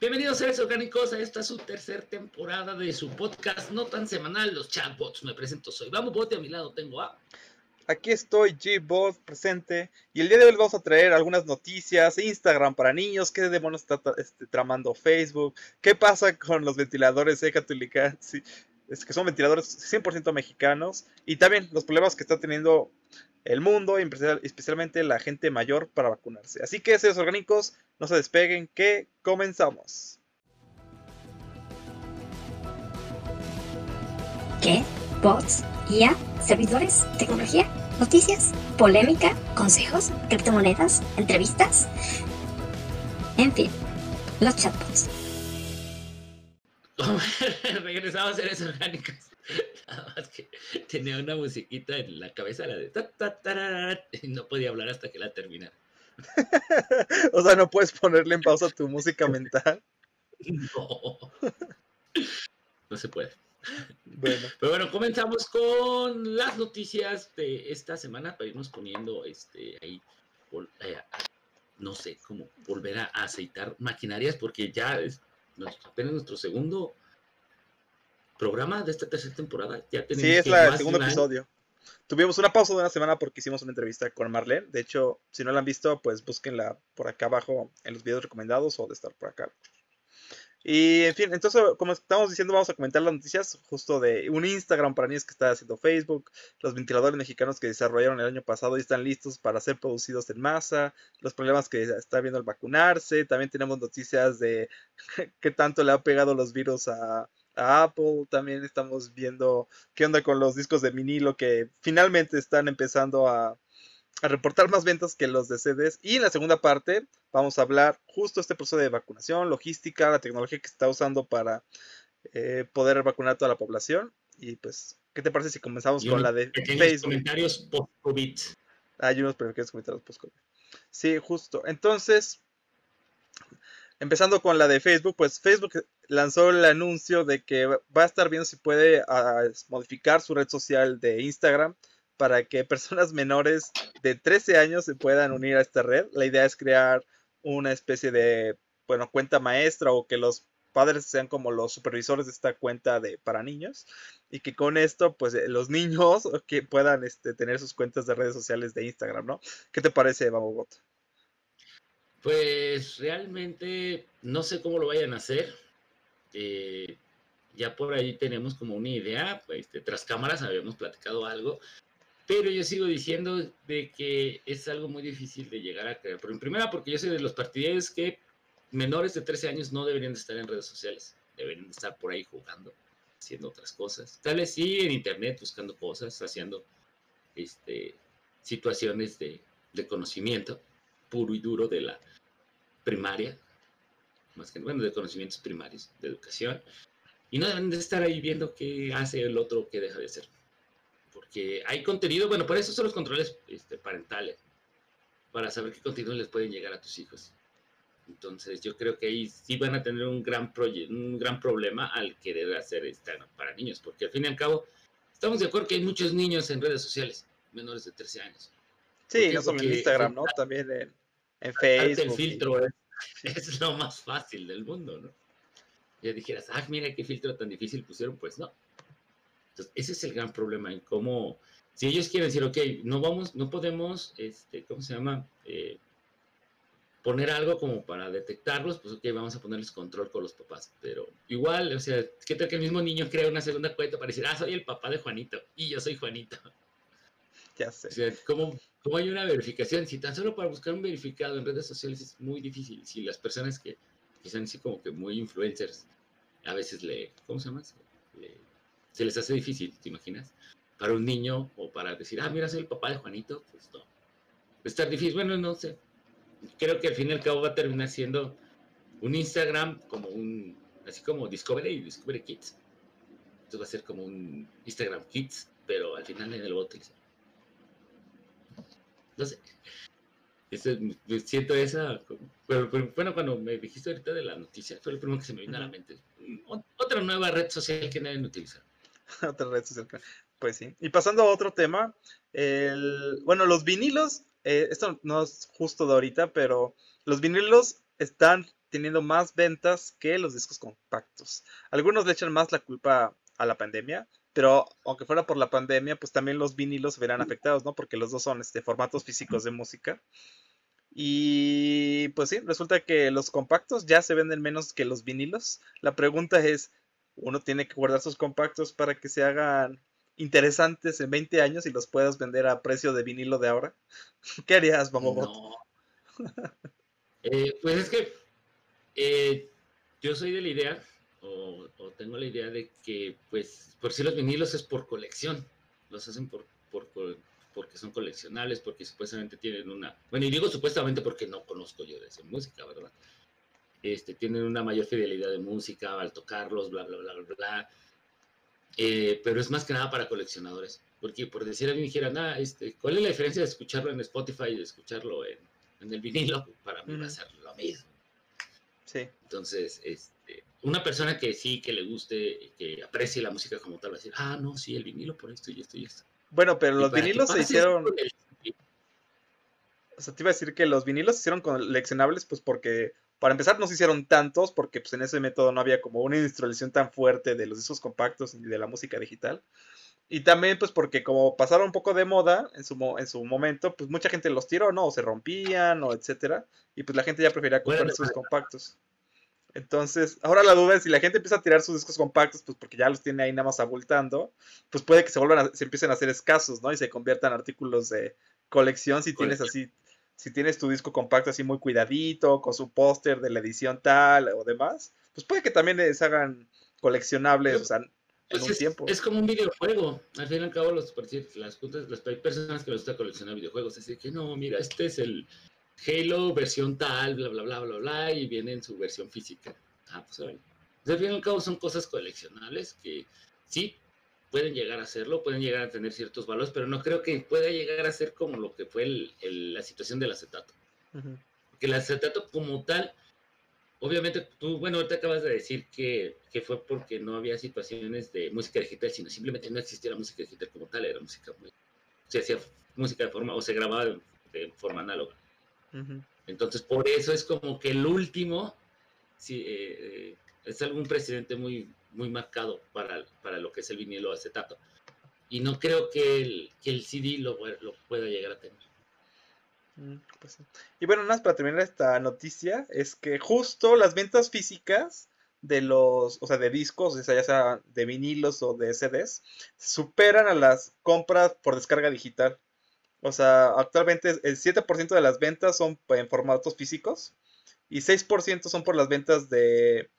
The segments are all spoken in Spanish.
Bienvenidos seres orgánicos a esta su tercera temporada de su podcast no tan semanal, los chatbots. Me presento, soy Vamos Bote, a mi lado tengo a... Aquí estoy, G-Bot, presente. Y el día de hoy vamos a traer algunas noticias, Instagram para niños, qué demonios está este, tramando Facebook, qué pasa con los ventiladores es que son ventiladores 100% mexicanos, y también los problemas que está teniendo el mundo, especialmente la gente mayor, para vacunarse. Así que, seres orgánicos, no se despeguen, que comenzamos. ¿Qué? ¿Bots? ¿IA? ¿Servidores? ¿Tecnología? ¿Noticias? ¿Polémica? ¿Consejos? ¿Criptomonedas? ¿Entrevistas? En fin, los chatbots. Regresamos a seres orgánicos. Nada más que tenía una musiquita en la cabeza, la de y no podía hablar hasta que la terminara. o sea, no puedes ponerle en pausa tu música mental. No. No se puede. Bueno. Pero bueno, comenzamos con las noticias de esta semana para irnos poniendo este ahí eh, no sé cómo volver a aceitar maquinarias porque ya es apenas nuestro segundo programa de esta tercera temporada. Ya tenemos sí, es el segundo episodio. Tuvimos una pausa de una semana porque hicimos una entrevista con Marlene. De hecho, si no la han visto, pues búsquenla por acá abajo en los videos recomendados o de estar por acá. Y en fin, entonces, como estamos diciendo, vamos a comentar las noticias justo de un Instagram para niños que está haciendo Facebook, los ventiladores mexicanos que desarrollaron el año pasado y están listos para ser producidos en masa, los problemas que está viendo al vacunarse, también tenemos noticias de qué tanto le ha pegado los virus a, Apple, también estamos viendo qué onda con los discos de vinilo que finalmente están empezando a, reportar más ventas que los de CDs. Y en la segunda parte vamos a hablar justo este proceso de vacunación, logística, la tecnología que se está usando para eh, poder vacunar a toda la población. Y pues, ¿qué te parece si comenzamos con la de Facebook? comentarios post-COVID. Hay unos pequeños comentarios post-COVID. Sí, justo. Entonces, empezando con la de Facebook, pues Facebook lanzó el anuncio de que va a estar viendo si puede ah, modificar su red social de Instagram para que personas menores de 13 años se puedan unir a esta red. La idea es crear una especie de, bueno, cuenta maestra o que los padres sean como los supervisores de esta cuenta de para niños y que con esto pues eh, los niños que puedan este, tener sus cuentas de redes sociales de Instagram, ¿no? ¿Qué te parece, Babobot? Pues realmente no sé cómo lo vayan a hacer. Eh, ya por ahí tenemos como una idea, este, tras cámaras habíamos platicado algo, pero yo sigo diciendo de que es algo muy difícil de llegar a crear. Pero en primera, porque yo soy de los partidarios que menores de 13 años no deberían de estar en redes sociales, deberían de estar por ahí jugando, haciendo otras cosas. Tal vez sí en internet buscando cosas, haciendo este, situaciones de, de conocimiento puro y duro de la primaria, más que bueno, de conocimientos primarios, de educación, y no deben de estar ahí viendo qué hace el otro, qué deja de hacer. Porque hay contenido, bueno, por eso son los controles este, parentales, para saber qué contenido les pueden llegar a tus hijos. Entonces yo creo que ahí sí van a tener un gran, un gran problema al querer hacer esto para niños, porque al fin y al cabo estamos de acuerdo que hay muchos niños en redes sociales, menores de 13 años. Sí, no solo en Instagram, ¿no? También en, en Facebook. El filtro es, lo más fácil del mundo, ¿no? Ya dijeras, ah, mira qué filtro tan difícil pusieron, pues no. Entonces, ese es el gran problema en cómo, si ellos quieren decir, ok, no vamos, no podemos, este, ¿cómo se llama? Eh, poner algo como para detectarlos, pues ok, vamos a ponerles control con los papás. Pero igual, o sea, ¿qué tal que el mismo niño crea una segunda cuenta para decir, ah, soy el papá de Juanito y yo soy Juanito? Ya sé. ¿cómo, ¿cómo, hay una verificación? Si tan solo para buscar un verificado en redes sociales es muy difícil. Si las personas que, son así como que muy influencers, a veces le, ¿cómo se llama? se les hace difícil, ¿te imaginas? Para un niño o para decir, ah, mira, soy el papá de Juanito, pues no. Estar difícil. Bueno, no sé. Creo que al fin y al cabo va a terminar siendo un Instagram como un, así como Discovery y Discovery Kids. Entonces va a ser como un Instagram Kids, pero al final nadie lo va. No sé. siento esa. Pero, bueno, cuando me dijiste ahorita de la noticia, fue lo primero que se me vino a la mente. Otra nueva red social que nadie utiliza. otra red social. Pues sí. Y pasando a otro tema, el, bueno, los vinilos, eh, esto no es justo de ahorita, pero los vinilos están teniendo más ventas que los discos compactos. Algunos le echan más la culpa a la pandemia, pero aunque fuera por la pandemia, pues también los vinilos se verán afectados, ¿no? Porque los dos son este, formatos físicos de música. Y pues sí, resulta que los compactos ya se venden menos que los vinilos. La pregunta es, ¿uno tiene que guardar sus compactos para que se hagan interesantes en 20 años y los puedas vender a precio de vinilo de ahora? ¿Qué harías, Bambobot? No. Eh, pues es que eh, yo soy de la idea, o, tengo la idea de que, pues, por si los vinilos es por colección, los hacen por, por, porque son coleccionables, porque supuestamente tienen una, bueno, y digo supuestamente porque no conozco yo de esa música, ¿verdad? Este, tienen una mayor fidelidad de música al tocarlos, bla, bla, bla, bla, bla. Eh, pero es más que nada para coleccionadores, porque por decir a mí dijeran, ah, este, ¿cuál es la diferencia de escucharlo en Spotify y de escucharlo en, en el vinilo? Para mí va a ser lo mismo. Sí. Entonces, este, una persona que sí, que le guste, que aprecie la música como tal, va a decir, ah, no, sí, el vinilo por esto y esto y esto. Bueno, pero los vinilos se hicieron. O sea, te iba a decir que los vinilos se hicieron coleccionables, pues porque, para empezar, no se hicieron tantos, porque pues en ese método no había como una industrialización tan fuerte de los discos compactos y de la música digital. Y también, pues, porque como pasaron un poco de moda en su, en su momento, pues mucha gente los tiró, ¿no? O se rompían, o etcétera. Y pues la gente ya prefería comprar sus compactos. Entonces, ahora la duda es si la gente empieza a tirar sus discos compactos, pues porque ya los tiene ahí nada más abultando, pues puede que se vuelvan se empiecen a hacer escasos, ¿no? Y se conviertan en artículos de colección si tienes así, si tienes tu disco compacto así muy cuidadito, con su póster de la edición tal o demás, pues puede que también les hagan coleccionables, o sea, en pues un tiempo. Es como un videojuego. Al fin y al cabo, los, las, las personas que les gusta coleccionar videojuegos, así que no, mira, este es el Halo versión tal, bla, bla, bla, bla, bla, y viene en su versión física. Ah, pues ahora. Pues, al fin y al cabo son cosas coleccionables que sí pueden llegar a serlo, pueden llegar a tener ciertos valores, pero no creo que pueda llegar a ser como lo que fue la situación del acetato. Porque el acetato como tal, obviamente tú, bueno, ahorita acabas de decir que, que, fue porque no había situaciones de música digital, sino simplemente no existía la música digital como tal, era música muy... Se hacía música de forma, o se grababa de forma análoga. Entonces, por eso es como que el último sí, eh, es algún precedente muy, muy marcado para, para lo que es el vinilo acetato. Y no creo que el, que el CD lo, lo pueda llegar a tener. Mm, pues y bueno, nada más para terminar esta noticia, es que justo las ventas físicas de los, o sea, de discos, ya sea de vinilos o de CDs, superan a las compras por descarga digital. O sea, actualmente el 7% de las ventas son en formatos físicos y 6% son por las ventas de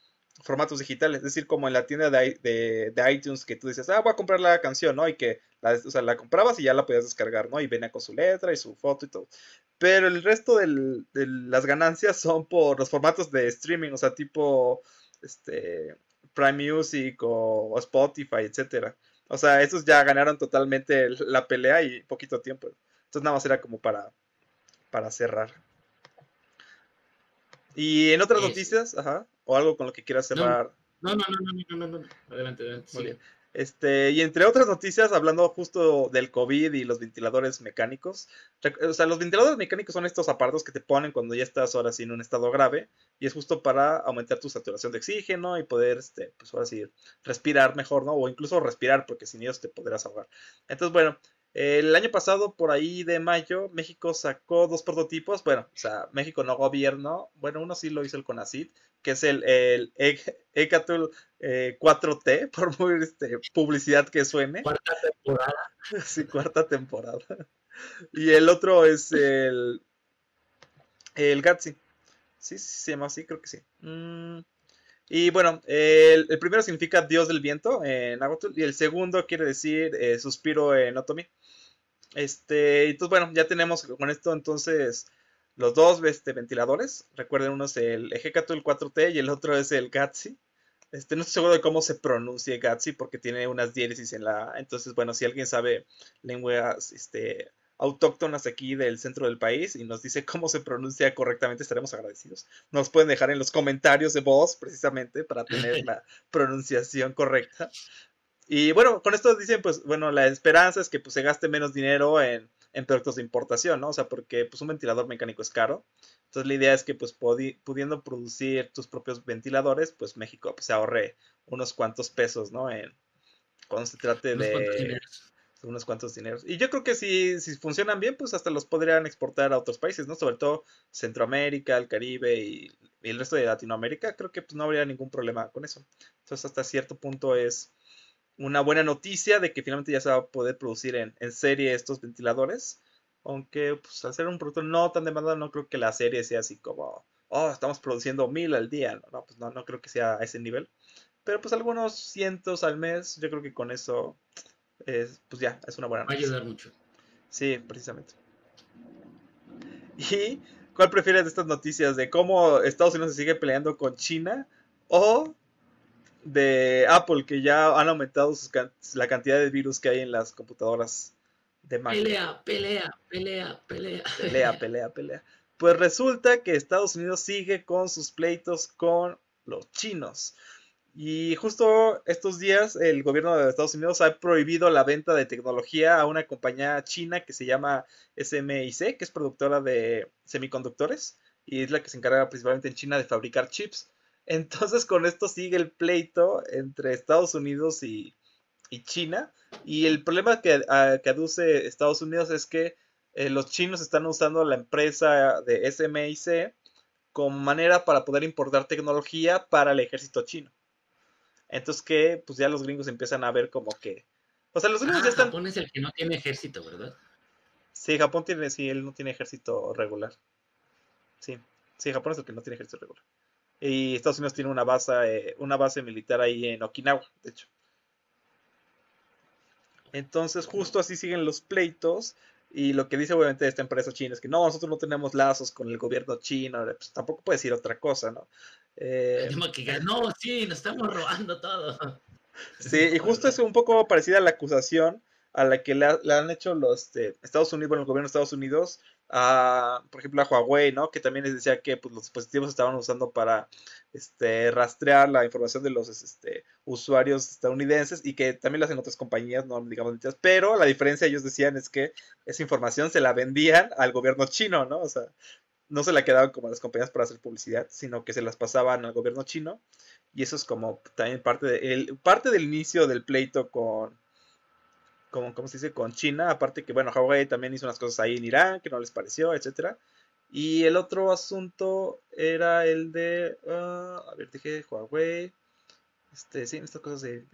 formatos digitales. Es decir, como en la tienda de, iTunes que tú dices, ah, voy a comprar la canción, ¿no? Y que la, o sea, la comprabas y ya la podías descargar, ¿no? Y venía con su letra y su foto y todo. Pero el resto de las ganancias son por los formatos de streaming, o sea, tipo este, Prime Music o, o Spotify, etcétera. O sea, esos ya ganaron totalmente la pelea y poquito tiempo. Entonces nada más era como para, para cerrar. Y en otras noticias, ajá, o algo con lo que quieras cerrar. No, no, no, no, no, no, no, adelante, adelante. Muy bien. Este, y entre otras noticias, hablando justo del COVID y los ventiladores mecánicos. O sea, los ventiladores mecánicos son estos aparatos que te ponen cuando ya estás ahora sí en un estado grave. Y es justo para aumentar tu saturación de oxígeno y poder, este, pues ahora sí, respirar mejor, ¿no? O incluso respirar, porque sin ellos te podrás ahogar. Entonces, bueno, el año pasado, por ahí de mayo, México sacó dos prototipos. Bueno, o sea, México no gobierno. Bueno, uno sí lo hizo el CONACID, que es el, el Ecatul 4T, eh, por muy este, publicidad que suene. Cuarta temporada. sí, cuarta temporada. Y el otro es el, el Gatsi. Sí, sí, se llama así, creo que sí. Mm, y bueno, el, primero significa Dios del viento en Nahuatl y el segundo quiere decir eh, suspiro en Otomi. Este, entonces bueno, ya tenemos con esto entonces los dos este, ventiladores. Recuerden, uno es el Ejecatl 4T y el otro es el Gatsi. Este, no estoy seguro de cómo se pronuncia Gatsi porque tiene unas diéresis en la Entonces, bueno, si alguien sabe lenguas este, autóctonas aquí del centro del país y nos dice cómo se pronuncia correctamente, estaremos agradecidos. Nos pueden dejar en los comentarios de voz, precisamente, para tener la pronunciación correcta. Y bueno, con esto dicen, pues, bueno, la esperanza es que pues, se gaste menos dinero en en productos de importación, ¿no? O sea, porque pues un ventilador mecánico es caro. Entonces la idea es que pues pudiendo producir tus propios ventiladores, pues México pues, se ahorre unos cuantos pesos, ¿no? En, cuando se trate de unos cuantos dineros. Y yo creo que si, si funcionan bien, pues hasta los podrían exportar a otros países, ¿no? Sobre todo Centroamérica, el Caribe y, el resto de Latinoamérica. Creo que pues no habría ningún problema con eso. Entonces hasta cierto punto es una buena noticia de que finalmente ya se va a poder producir en, serie estos ventiladores. Aunque pues al ser un producto no tan demandado, no creo que la serie sea así como, oh, estamos produciendo mil al día. No, pues no, no creo que sea a ese nivel. Pero pues algunos cientos al mes, yo creo que con eso es, pues ya, es una buena noticia. Va a ayudar mucho. Sí, precisamente. ¿Y cuál prefieres de estas noticias? ¿De cómo Estados Unidos se sigue peleando con China? ¿O de Apple, que ya han aumentado la cantidad de virus que hay en las computadoras de Mac? Pelea, pelea, pelea, pelea. Pelea, pelea, pelea. Pues resulta que Estados Unidos sigue con sus pleitos con los chinos. Y justo estos días el gobierno de Estados Unidos ha prohibido la venta de tecnología a una compañía china que se llama SMIC, que es productora de semiconductores y es la que se encarga principalmente en China de fabricar chips. Entonces con esto sigue el pleito entre Estados Unidos y, China. Y el problema que, aduce Estados Unidos es que eh, los chinos están usando la empresa de SMIC como manera para poder importar tecnología para el ejército chino. Entonces que pues ya los gringos empiezan a ver como que... O sea, los gringos ah, ya están... Japón es el que no tiene ejército, ¿verdad? Sí, Japón tiene, sí, él no tiene ejército regular. Sí, sí, Japón es el que no tiene ejército regular. Y Estados Unidos tiene una base, eh, una base militar ahí en Okinawa, de hecho. Entonces, justo así siguen los pleitos. Y lo que dice obviamente esta empresa china es que no, nosotros no tenemos lazos con el gobierno chino, pues tampoco puede decir otra cosa, ¿no? Eh, no, sí, nos estamos robando todo. Sí, y justo es un poco parecida a la acusación a la que le, han hecho los este, Estados Unidos, bueno, el gobierno de Estados Unidos, a, por ejemplo, a Huawei, ¿no? Que también les decía que pues, los dispositivos estaban usando para este, rastrear la información de los este, usuarios estadounidenses y que también lo hacen otras compañías, no digamos, pero la diferencia ellos decían es que esa información se la vendían al gobierno chino, ¿no? O sea, no se la quedaban como a las compañías para hacer publicidad, sino que se las pasaban al gobierno chino. Y eso es como también parte, de, parte del inicio del pleito con, como, ¿cómo se dice? Con China. Aparte que, bueno, Huawei también hizo unas cosas ahí en Irán que no les pareció, etcétera. Y el otro asunto era el de, ah, a ver, dije Huawei. Este, sí, estas cosas de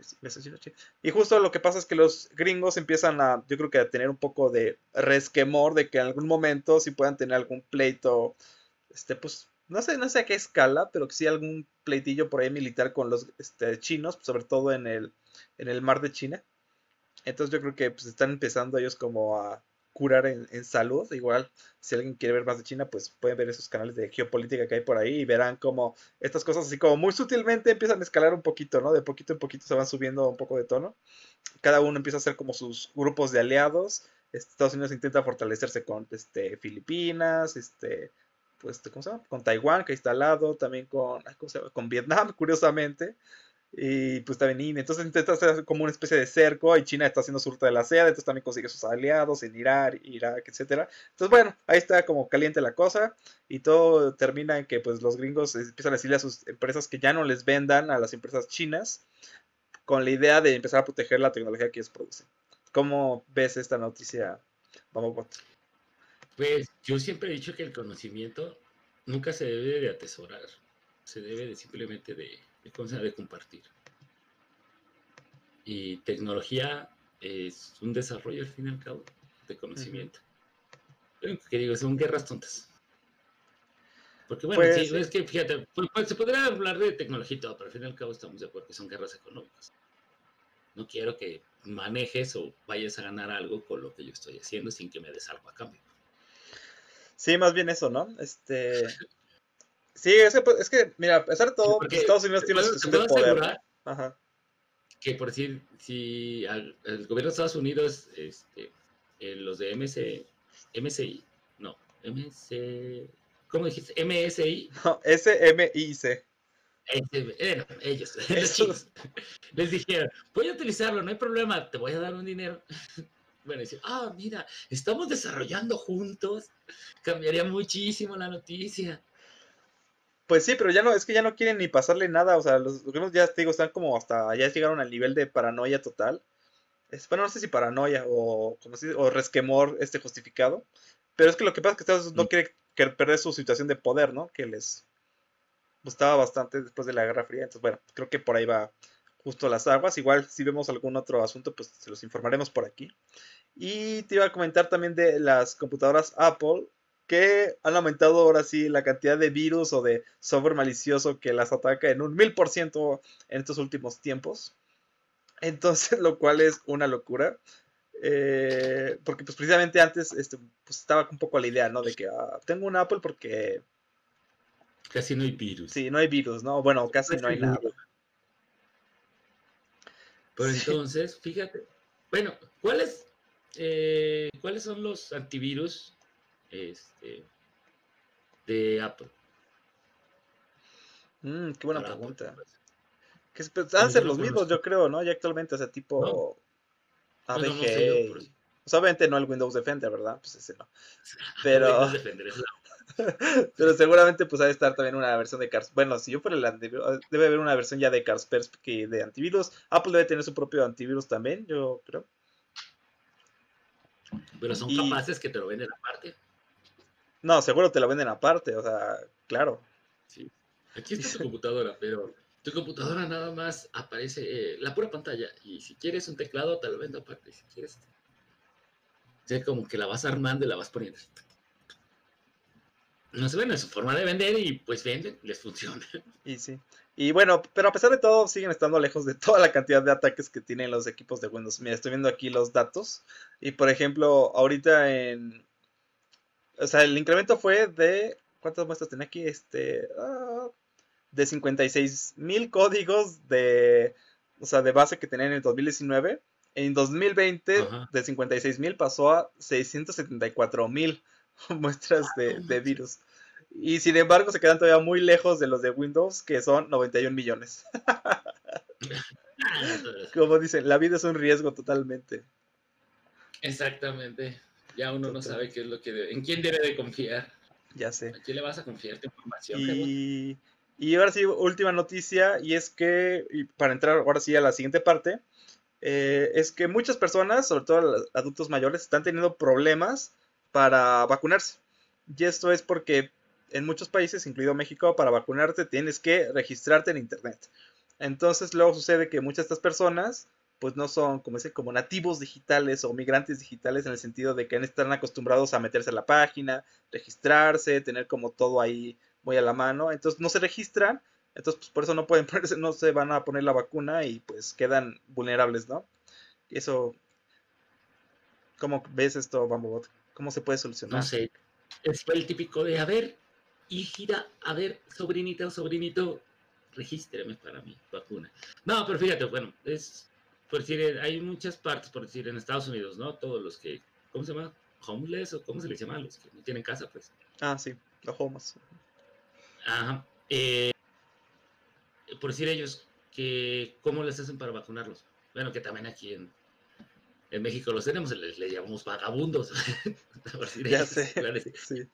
Y justo lo que pasa es que los gringos empiezan a, yo creo que a tener un poco de resquemor de que en algún momento si puedan tener algún pleito, este, pues, no sé, no sé a qué escala, pero que sí algún pleitillo por ahí militar con los este, chinos, sobre todo en el, en el mar de China. Entonces yo creo que pues están empezando ellos como a curar en, salud. Igual, si alguien quiere ver más de China, pues pueden ver esos canales de geopolítica que hay por ahí y verán como estas cosas así como muy sutilmente empiezan a escalar un poquito, ¿no? De poquito en poquito se van subiendo un poco de tono. Cada uno empieza a hacer como sus grupos de aliados. Estados Unidos intenta fortalecerse con este, Filipinas, este, pues, ¿cómo se llama? Con Taiwán, que está al lado, también con, con Vietnam, curiosamente. Y pues también entonces intenta hacer como una especie de cerco y China está haciendo su ruta de la seda, entonces también consigue sus aliados en Irak, Irak, etcétera. Entonces bueno, ahí está como caliente la cosa y todo termina en que pues los gringos empiezan a decirle a sus empresas que ya no les vendan a las empresas chinas con la idea de empezar a proteger la tecnología que ellos producen. ¿Cómo ves esta noticia, Vamos, Pues yo siempre he dicho que el conocimiento nunca se debe de atesorar, se debe de simplemente de de compartir. Y tecnología es un desarrollo al fin y al cabo de conocimiento. que digo, son guerras tontas. Porque bueno, pues, es que fíjate, pues, pues, se podría hablar de tecnología y todo, pero al fin y al cabo estamos de acuerdo que son guerras económicas. No quiero que manejes o vayas a ganar algo con lo que yo estoy haciendo sin que me des algo a cambio. Sí, más bien eso, ¿no? Este, Sí, es que, pues, es que mira, a pesar de todo, Estados Unidos tiene una situación de poder. Ajá. Que por decir, si el gobierno de Estados Unidos, este, eh, los de MC, MSI, no, MC, ¿cómo dijiste? MSI. No, SMIC. Bueno, ellos, les dijeron, voy a utilizarlo, no hay problema, te voy a dar un dinero. bueno, decir, ah, mira, estamos desarrollando juntos, cambiaría muchísimo la noticia. Pues sí, pero ya no, es que ya no quieren ni pasarle nada, o sea, los gobiernos ya te digo, están como hasta, ya llegaron al nivel de paranoia total. Es, bueno, no sé si paranoia o, como si, o resquemor este justificado, pero es que lo que pasa es que Estados Unidos no mm. quiere perder su situación de poder, ¿no? Que les gustaba bastante después de la Guerra Fría, entonces bueno, creo que por ahí va justo las aguas. Igual si vemos algún otro asunto, pues se los informaremos por aquí. Y te iba a comentar también de las computadoras Apple, que han aumentado ahora sí la cantidad de virus o de software malicioso que las ataca en un mil por ciento en estos últimos tiempos. Entonces, lo cual es una locura. Eh, porque pues precisamente antes este, pues, estaba un poco la idea, ¿no? De que ah, tengo un Apple porque... Casi no hay virus. Sí, no hay virus, ¿no? Bueno, casi no hay nada. Pero entonces, fíjate, bueno, ¿cuáles, eh, ¿cuáles son los antivirus este, de Apple? Mm, qué buena pregunta. Que pues, han ser los mismos, yo creo, ¿no? Ya actualmente, o sea, tipo ABG. Pues, obviamente no el Windows Defender, ¿verdad? Pues ese no. Pero. Pero seguramente pues ha de estar también una versión de Cars. Bueno, si yo fuera el antivirus, debe haber una versión ya de Kaspersky de antivirus. Apple debe tener su propio antivirus también, yo creo. Pero son capaces que te lo venden aparte. No, seguro te lo venden aparte, o sea, claro. Sí. Aquí está tu computadora, pero tu computadora nada más aparece eh, la pura pantalla. Y si quieres un teclado, te lo vendo aparte. Si quieres. O sea, como que la vas armando y la vas poniendo no se ven, su forma de vender y pues venden, les funciona. Y sí. Y bueno, pero a pesar de todo, siguen estando lejos de toda la cantidad de ataques que tienen los equipos de Windows. Mira, estoy viendo aquí los datos. Y por ejemplo, ahorita en. O sea, el incremento fue de. ¿Cuántas muestras tenía aquí? Este. Ah, de 56 mil códigos de. O sea, de base que tenían en el 2019. En 2020, de 56 mil pasó a 674 mil muestras de, de virus. Y sin embargo se quedan todavía muy lejos de los de Windows, que son 91 millones. Como dicen, la vida es un riesgo totalmente. Exactamente. Ya uno no sabe qué es lo que debe, en quién debe de confiar. Ya sé. ¿A quién le vas a confiar tu información? Y, y ahora sí, última noticia, y es que, para entrar ahora sí a la siguiente parte, eh, es que muchas personas, sobre todo los adultos mayores, están teniendo problemas para vacunarse. Y esto es porque en muchos países, incluido México, para vacunarte tienes que registrarte en Internet. Entonces luego sucede que muchas de estas personas pues no son como, ese, como nativos digitales o migrantes digitales en el sentido de que están acostumbrados a meterse a la página, registrarse, tener como todo ahí muy a la mano. Entonces no se registran, entonces pues, por eso no pueden ponerse, no se van a poner la vacuna y pues quedan vulnerables, ¿no? Eso, ¿cómo ves esto, Bambobot? ¿Cómo se puede solucionar? No sé, es el típico de, a ver, y gira, a ver, sobrinita o sobrinito, regístreme para mi vacuna. No, pero fíjate, bueno, es, por decir, hay muchas partes, por decir, en Estados Unidos, ¿no? Todos los que, ¿cómo se llama? Homeless o cómo se les llama los que no tienen casa, pues. Ah, sí, los homeless. Ajá. Eh, por decir ellos, que, ¿cómo les hacen para vacunarlos? Bueno, que también aquí en, en México los tenemos, les, llamamos vagabundos. ya sé. Sí.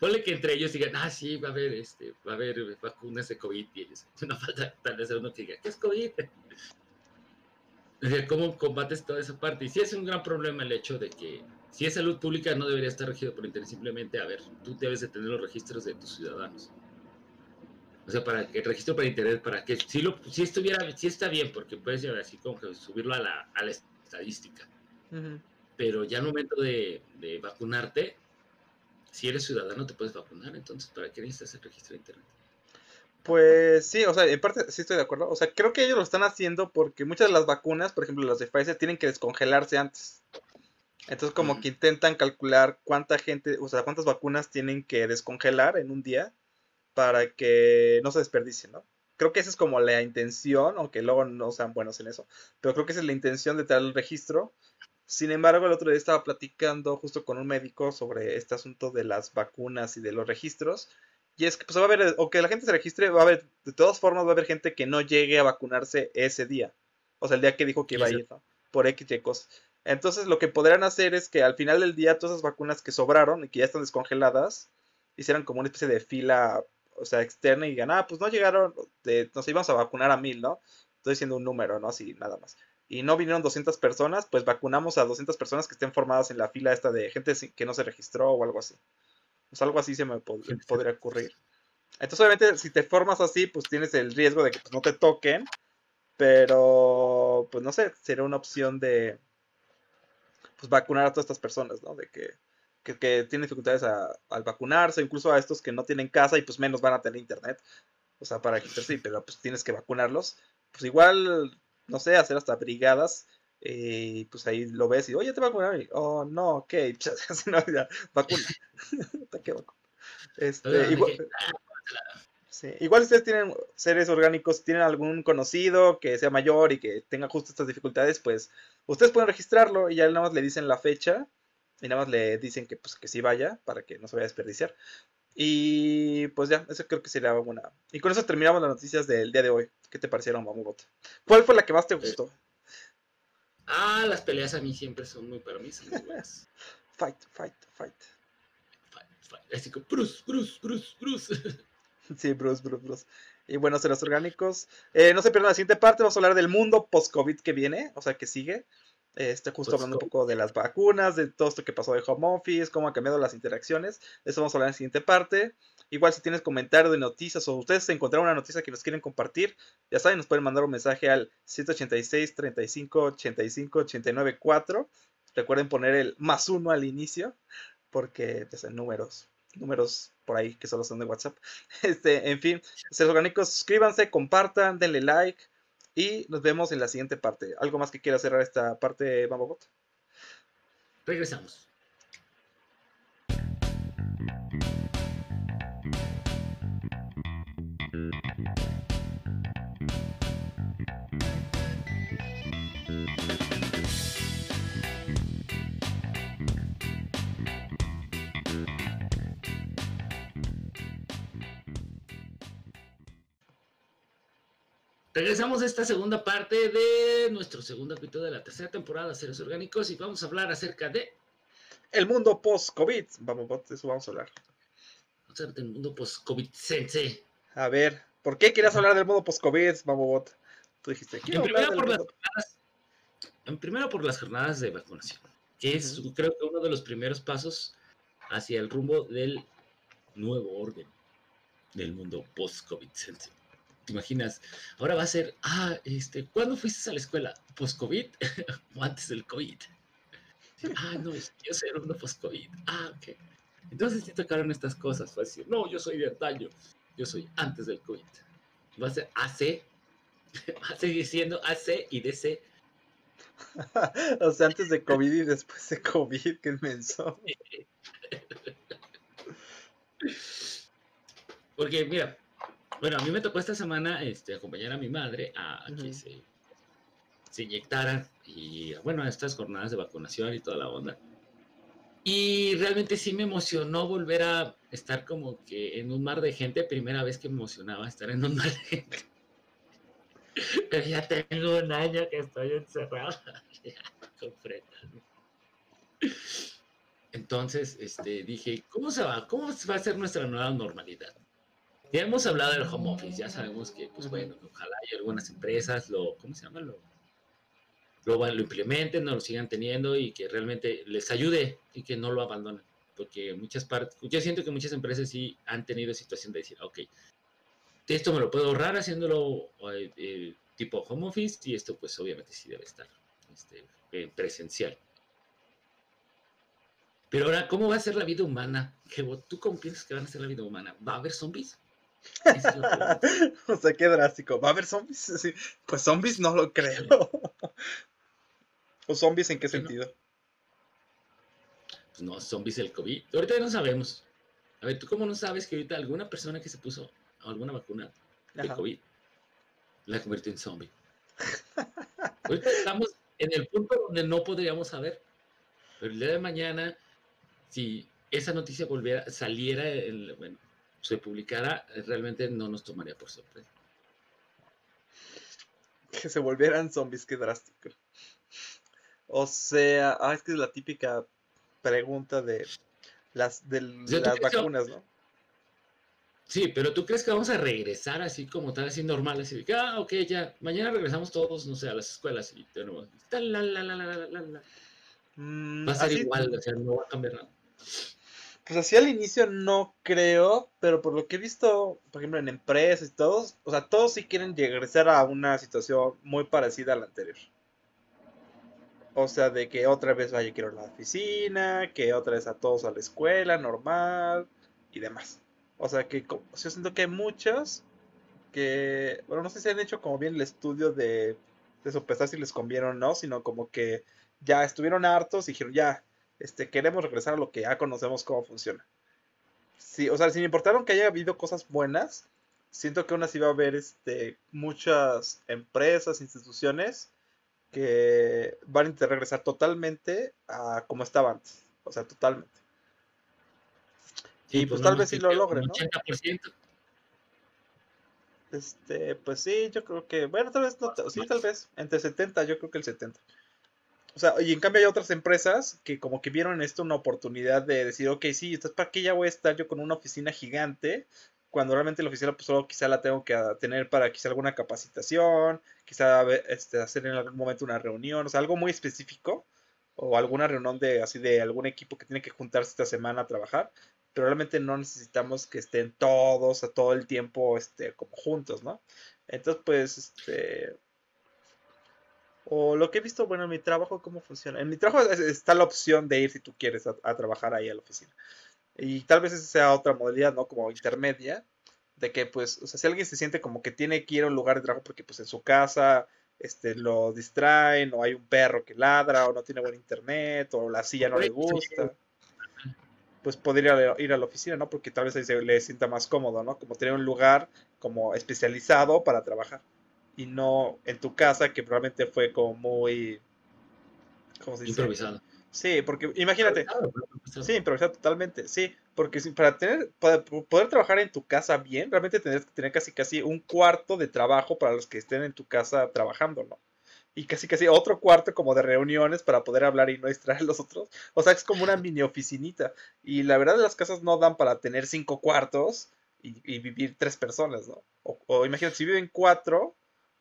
Ponle que entre ellos digan, ah, sí, va a haber, este, va a haber vacunas de COVID. Y ellos, no falta tal vez uno que diga, ¿qué es COVID? ¿Cómo combates toda esa parte? Y sí es un gran problema el hecho de que si es salud pública no debería estar regido por internet, simplemente, a ver, tú debes de tener los registros de tus ciudadanos. O sea, para que el registro para internet, para que si, lo, si estuviera, si está bien, porque puedes así como que subirlo a la, a la estadística. Pero ya al momento de, de vacunarte, si eres ciudadano te puedes vacunar, entonces ¿para qué necesitas el registro de internet? Pues sí, o sea, en parte sí estoy de acuerdo. O sea, creo que ellos lo están haciendo porque muchas de las vacunas, por ejemplo las de Pfizer, tienen que descongelarse antes. Entonces como que intentan calcular cuánta gente, o sea, cuántas vacunas tienen que descongelar en un día para que no se desperdicien, ¿no? Creo que esa es como la intención, aunque luego no sean buenos en eso, pero creo que esa es la intención de traer el registro sin embargo, el otro día estaba platicando justo con un médico sobre este asunto de las vacunas y de los registros. Y es que pues va a haber, o que la gente se registre, va a haber, de todas formas va a haber gente que no llegue a vacunarse ese día. O sea, el día que dijo que iba a ir, ¿no? Por X y cosas. Entonces lo que podrían hacer es que al final del día todas esas vacunas que sobraron y que ya están descongeladas, hicieran como una especie de fila, o sea, externa y digan, ah, pues no llegaron, nos íbamos a vacunar a mil, ¿no? Estoy diciendo un número, ¿no? Así, nada más. Y no vinieron 200 personas, pues vacunamos a 200 personas que estén formadas en la fila esta de gente que no se registró o algo así. Pues algo así se me podría ocurrir. Entonces, obviamente, si te formas así, pues tienes el riesgo de que pues, no te toquen. Pero, pues no sé, sería una opción de pues, vacunar a todas estas personas, ¿no? De que, que, tienen dificultades al vacunarse, incluso a estos que no tienen casa y pues menos van a tener internet. O sea, para registrarse, pero pues tienes que vacunarlos. Pues igual, no sé, hacer hasta brigadas. Y pues ahí lo ves y, oye, te vacunar. Y, oh, no, ok, pues, no, ya, vacuna. ¿Qué vacuna? Este, igual, Igual ustedes tienen seres orgánicos, tienen algún conocido que sea mayor y que tenga justo estas dificultades, pues ustedes pueden registrarlo y ya nada más le dicen la fecha y nada más le dicen que pues que sí vaya para que no se vaya a desperdiciar. Y pues ya, eso creo que sería una. Y con eso terminamos las noticias del día de hoy. ¿Qué te parecieron, Mamubot? ¿Cuál fue la que más te gustó? Ah, las peleas a mí siempre son muy para mí fight, fight, fight. Fight, fight. Así como Bruce, Bruce, Bruce, Bruce. Sí, Bruce, Bruce, Bruce. Y bueno, los orgánicos. Eh, no se pierdan la siguiente parte, vamos a hablar del mundo post-COVID que viene, o sea, que sigue. Este, justo hablando un poco de las vacunas, de todo esto que pasó de home office, cómo han cambiado las interacciones. Eso vamos a hablar en la siguiente parte. Igual si tienes comentarios de noticias o ustedes encontraron una noticia que nos quieren compartir, ya saben, nos pueden mandar un mensaje al 186 35 85 89 4. Recuerden poner el más uno al inicio, porque pues, números números por ahí que solo son de WhatsApp. Este, en fin, seres orgánicos, suscríbanse, compartan, denle like y nos vemos en la siguiente parte. ¿Algo más que quiera cerrar esta parte, Bambobot? Regresamos. Regresamos a esta segunda parte de nuestro segundo capítulo de la tercera temporada de Seres Orgánicos y vamos a hablar acerca de... El mundo post-COVID. Vamos, de eso vamos a hablar. Vamos a hablar del mundo post-COVID, Sensei. A ver, ¿por qué querías hablar del mundo post-COVID, Mamobot? Tú dijiste, en primero, por las jornadas, en primero por las jornadas de vacunación, que es creo que uno de los primeros pasos hacia el rumbo del nuevo orden del mundo post-COVID, Sensei te imaginas, ahora va a ser, ah, este, ¿cuándo fuiste a la escuela? ¿Post-COVID o antes del COVID? ah, no, yo soy uno post-COVID. Ah, ok. Entonces sí tocaron estas cosas. Fue decir, no, yo soy de antaño, yo soy antes del COVID. Va a ser AC, va a seguir siendo AC y DC. o sea, antes de COVID y después de COVID, qué inmenso. Porque, mira, bueno, a mí me tocó esta semana este, acompañar a mi madre a, que se, se inyectara y, bueno, a estas jornadas de vacunación y toda la onda. Y realmente sí me emocionó volver a estar como que en un mar de gente. Primera vez que me emocionaba estar en un mar de gente. Pero ya tengo un año que estoy encerrado. Entonces, este, dije, ¿cómo se va? ¿Cómo va a ser nuestra nueva normalidad? Ya hemos hablado del home office, ya sabemos que, pues bueno, ojalá hay algunas empresas lo, ¿cómo se llama? Lo, lo, implementen, no lo sigan teniendo y que realmente les ayude y que no lo abandonen. Porque muchas partes, yo siento que muchas empresas sí han tenido situación de decir, ok, esto me lo puedo ahorrar haciéndolo eh, eh, tipo home office y esto pues obviamente sí debe estar este, presencial. Pero ahora, ¿cómo va a ser la vida humana? ¿Tú cómo piensas que van a ser la vida humana? ¿Va a haber zombies? o sea, qué drástico. ¿Va a haber zombies? Pues zombies no lo creo. ¿O zombies en qué sentido? Pues no, zombies del COVID. Ahorita no sabemos. A ver, ¿tú cómo no sabes que ahorita alguna persona que se puso alguna vacuna de COVID la convirtió en zombie? ahorita estamos en el punto donde no podríamos saber. Pero el día de mañana, si esa noticia volviera, saliera, el, bueno, se publicara, eh, realmente no nos tomaría por sorpresa. Que se volvieran zombies, qué drástico. O sea, ah, es que es la típica pregunta de las, de las vacunas, ¿no? Sí, pero ¿tú crees que vamos a regresar así como tal, así normal? Así de que, ah, ok, ya, mañana regresamos todos, no sé, a las escuelas y tenemos... La, la, la, mm, va a ser igual, o sea, no va a cambiar nada. Pues así al inicio no creo, pero por lo que he visto, por ejemplo, en empresas y todos, o sea, todos sí quieren regresar a una situación muy parecida a la anterior. O sea, de que otra vez vaya quiero la oficina, que otra vez a todos a la escuela normal y demás. O sea que yo siento que hay muchos que, bueno, no sé si han hecho como bien el estudio de, de sopesar si les conviene o no, sino como que ya estuvieron hartos y dijeron, ya, este, queremos regresar a lo que ya conocemos cómo funciona. Sí, o sea, sin importar que haya habido cosas buenas, siento que aún así va a haber este, muchas empresas, instituciones que van a intentar regresar totalmente a como estaba antes. O sea, totalmente y pues, pues tal vez sí lo logren, ¿no? 80%. Este, pues sí, yo creo que, bueno, tal vez no, sí, tal vez, entre 70, yo creo que el 70. O sea, y en cambio hay otras empresas que como que vieron esto una oportunidad de decir, ok, sí, entonces ¿para qué ya voy a estar yo con una oficina gigante? Cuando realmente la oficina pues solo quizá la tengo que tener para quizá alguna capacitación, quizá este, hacer en algún momento una reunión, o sea, algo muy específico, o alguna reunión de así de algún equipo que tiene que juntarse esta semana a trabajar, pero realmente no necesitamos que estén todos a todo el tiempo este, como juntos, ¿no? Entonces, pues, este... O lo que he visto, bueno, en mi trabajo, ¿cómo funciona? En mi trabajo está la opción de ir si tú quieres a, trabajar ahí a la oficina. Y tal vez esa sea otra modalidad, ¿no? Como intermedia, de que, pues, o sea, si alguien se siente como que tiene que ir a un lugar de trabajo porque, pues, en su casa este, lo distraen, o hay un perro que ladra, o no tiene buen internet, o la silla no le gusta pues podría ir a la oficina, ¿no? Porque tal vez ahí se le sienta más cómodo, ¿no? Como tener un lugar como especializado para trabajar y no en tu casa que probablemente fue como muy ¿cómo se dice? improvisado. Sí, porque imagínate. Sí, improvisado totalmente. Sí, porque para tener para poder trabajar en tu casa bien, realmente tendrías que tener casi casi un cuarto de trabajo para los que estén en tu casa trabajando, ¿no? y casi casi otro cuarto como de reuniones para poder hablar y no distraer a los otros. O sea, es como una mini oficinita. Y la verdad las casas no dan para tener cinco cuartos y, vivir tres personas, ¿no? O, imagínate, si viven cuatro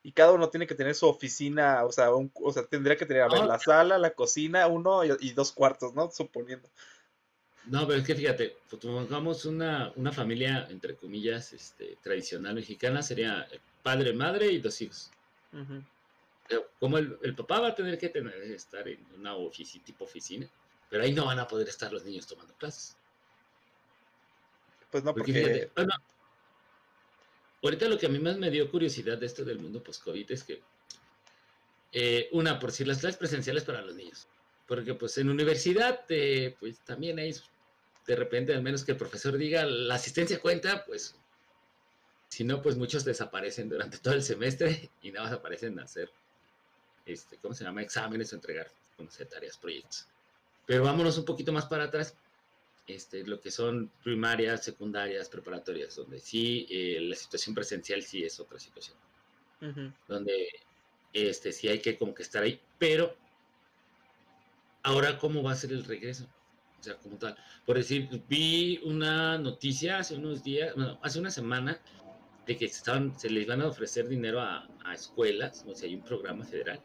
y cada uno tiene que tener su oficina, o sea, o sea tendría que tener, a ver, la sala, la cocina, uno y, dos cuartos, ¿no? Suponiendo. No, pero es que fíjate, pues, pongamos una, una familia, entre comillas, este, tradicional mexicana, sería padre, madre y dos hijos como el, papá va a tener que tener, estar en una oficina, tipo oficina, pero ahí no van a poder estar los niños tomando clases. Pues no, porque... ahorita lo que a mí más me dio curiosidad de esto del mundo post-COVID es que, eh, una, por si las clases presenciales para los niños, porque pues en universidad, eh, pues también hay, de repente, al menos que el profesor diga, la asistencia cuenta, pues, si no, pues muchos desaparecen durante todo el semestre y nada más aparecen a hacer este, ¿cómo se llama? Exámenes o entregar, no sé, tareas, proyectos. Pero vámonos un poquito más para atrás, este, lo que son primarias, secundarias, preparatorias, donde sí eh, la situación presencial sí es otra situación. Donde este, sí hay que como que estar ahí, pero ahora cómo va a ser el regreso. O sea, como tal. Por decir, vi una noticia hace unos días, bueno, hace una semana, de que se, estaban, se les van a ofrecer dinero a, a escuelas, o sea, hay un programa federal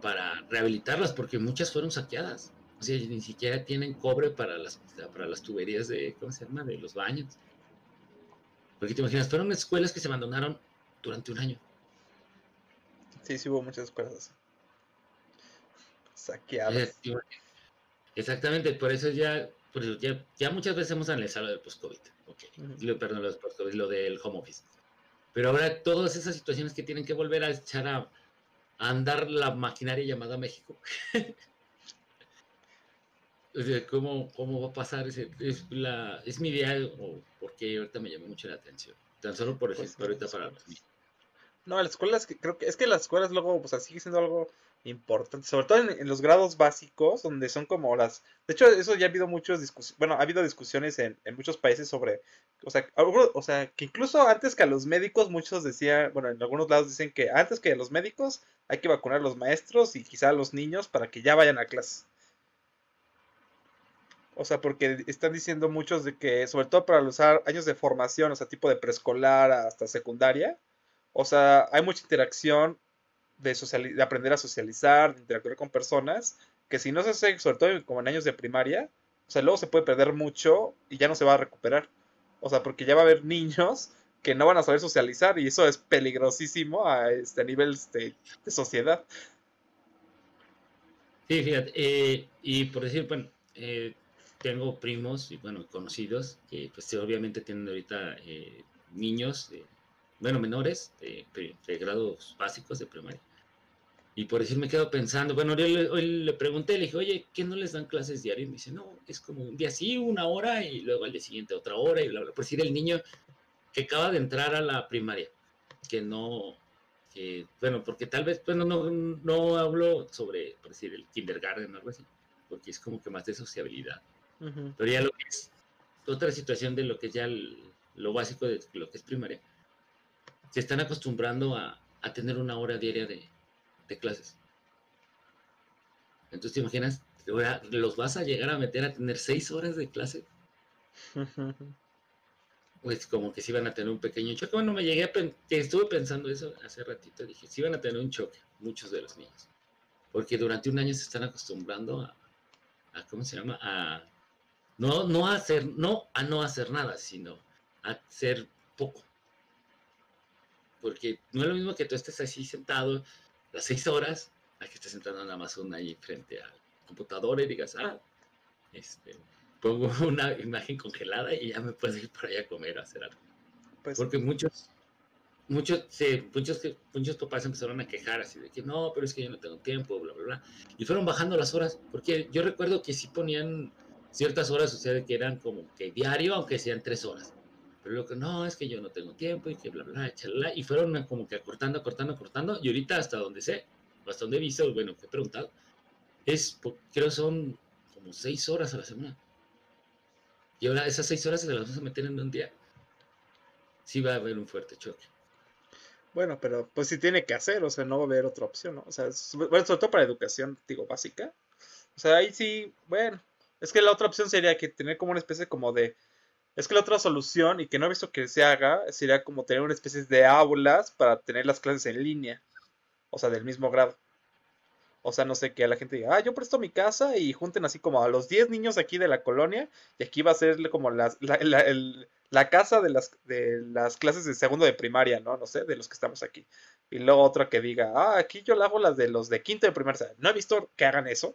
para rehabilitarlas, porque muchas fueron saqueadas. O sea, ni siquiera tienen cobre para las, para las tuberías de, ¿cómo se llama?, de los baños. Porque te imaginas, fueron escuelas que se abandonaron durante un año. Sí, sí hubo muchas escuelas saqueadas. Exactamente, por eso ya, por eso ya, ya muchas veces hemos analizado lo del post-COVID. Okay. Perdón, lo post-COVID, lo del home office. Pero ahora todas esas situaciones que tienen que volver a echar a, andar la maquinaria llamada México. ¿cómo, ¿Cómo va a pasar? Es, es, la, es mi idea, o porque ahorita me llamó mucho la atención. Tan solo por ejemplo, pues, ahorita para No, las escuelas, creo que es que las escuelas luego, pues sigue siendo algo importante, sobre todo en, los grados básicos, donde son como las... De hecho, eso ya ha habido muchas discusiones, bueno, ha habido discusiones en, muchos países sobre, o sea, o sea, que incluso antes que a los médicos, muchos decían, bueno, en algunos lados dicen que antes que a los médicos hay que vacunar a los maestros y quizá a los niños para que ya vayan a clases. O sea, porque están diciendo muchos de que, sobre todo para los años de formación, o sea, tipo de preescolar hasta secundaria, o sea, hay mucha interacción de, de aprender a socializar, de interactuar con personas, que si no se hace, sobre todo como en años de primaria, o sea, luego se puede perder mucho y ya no se va a recuperar. O sea, porque ya va a haber niños que no van a saber socializar y eso es peligrosísimo a este nivel este, de sociedad. Sí, fíjate, eh, y por decir, bueno, eh, tengo primos y bueno, conocidos que pues obviamente tienen ahorita eh, niños, bueno, menores de, grados básicos de primaria. Y por decir, me quedo pensando, bueno, hoy le, pregunté, le dije, oye, ¿qué no les dan clases diarias? Y me dice, no, es como un día sí, una hora, y luego al día siguiente otra hora, y bla, bla. Por decir, el niño que acaba de entrar a la primaria, que no, que, bueno, porque tal vez, bueno, no, no hablo sobre, por decir, el kindergarten o algo así, porque es como que más de sociabilidad. Pero ya lo que es otra situación de lo que es ya lo básico de lo que es primaria, se están acostumbrando a, tener una hora diaria de, clases. Entonces, ¿te imaginas? ¿Los vas a llegar a meter a tener seis horas de clase? pues como que si iban a tener un pequeño choque. Bueno, me llegué a estuve pensando eso hace ratito, dije, si iban a tener un choque, muchos de los niños. Porque durante un año se están acostumbrando a, a ¿cómo se llama? A no, no, hacer, no a no hacer nada, sino a hacer poco. Porque no es lo mismo que tú estés así sentado las seis horas, a que estés sentado en Amazon ahí frente al computador y digas, ah, este, pongo una imagen congelada y ya me puedo ir por allá a comer o hacer algo. Pues Porque muchos, muchos, muchos, muchos papás empezaron a quejar así de que no, pero es que yo no tengo tiempo, bla, bla, bla. Y fueron bajando las horas, porque yo recuerdo que sí ponían ciertas horas, sea, que eran como que diario, aunque sean tres horas. Pero lo que no, es que yo no tengo tiempo y que bla, bla, bla, y fueron como que acortando, acortando, acortando, y ahorita hasta donde sé, hasta donde he visto, bueno, que he preguntado, es, creo son como seis horas a la semana. Y ahora esas seis horas se las vamos a meter en un día. Sí va a haber un fuerte choque. Bueno, pero pues sí tiene que hacer, o sea, no va a haber otra opción, ¿no? O sea, bueno, sobre todo para educación, digo, básica. O sea, ahí sí, bueno, es que la otra opción sería que tener como una especie como de... Es que la otra solución, y que no he visto que se haga, sería como tener una especie de aulas para tener las clases en línea. O sea, del mismo grado. O sea, no sé, que la gente diga, ah, yo presto mi casa y junten así como a los 10 niños aquí de la colonia y aquí va a ser como la, la, casa de las, de las clases de segundo de primaria, ¿no? No sé, de los que estamos aquí. Y luego otra que diga, ah, aquí yo le hago las de los de quinto de primaria. O sea, no he visto que hagan eso,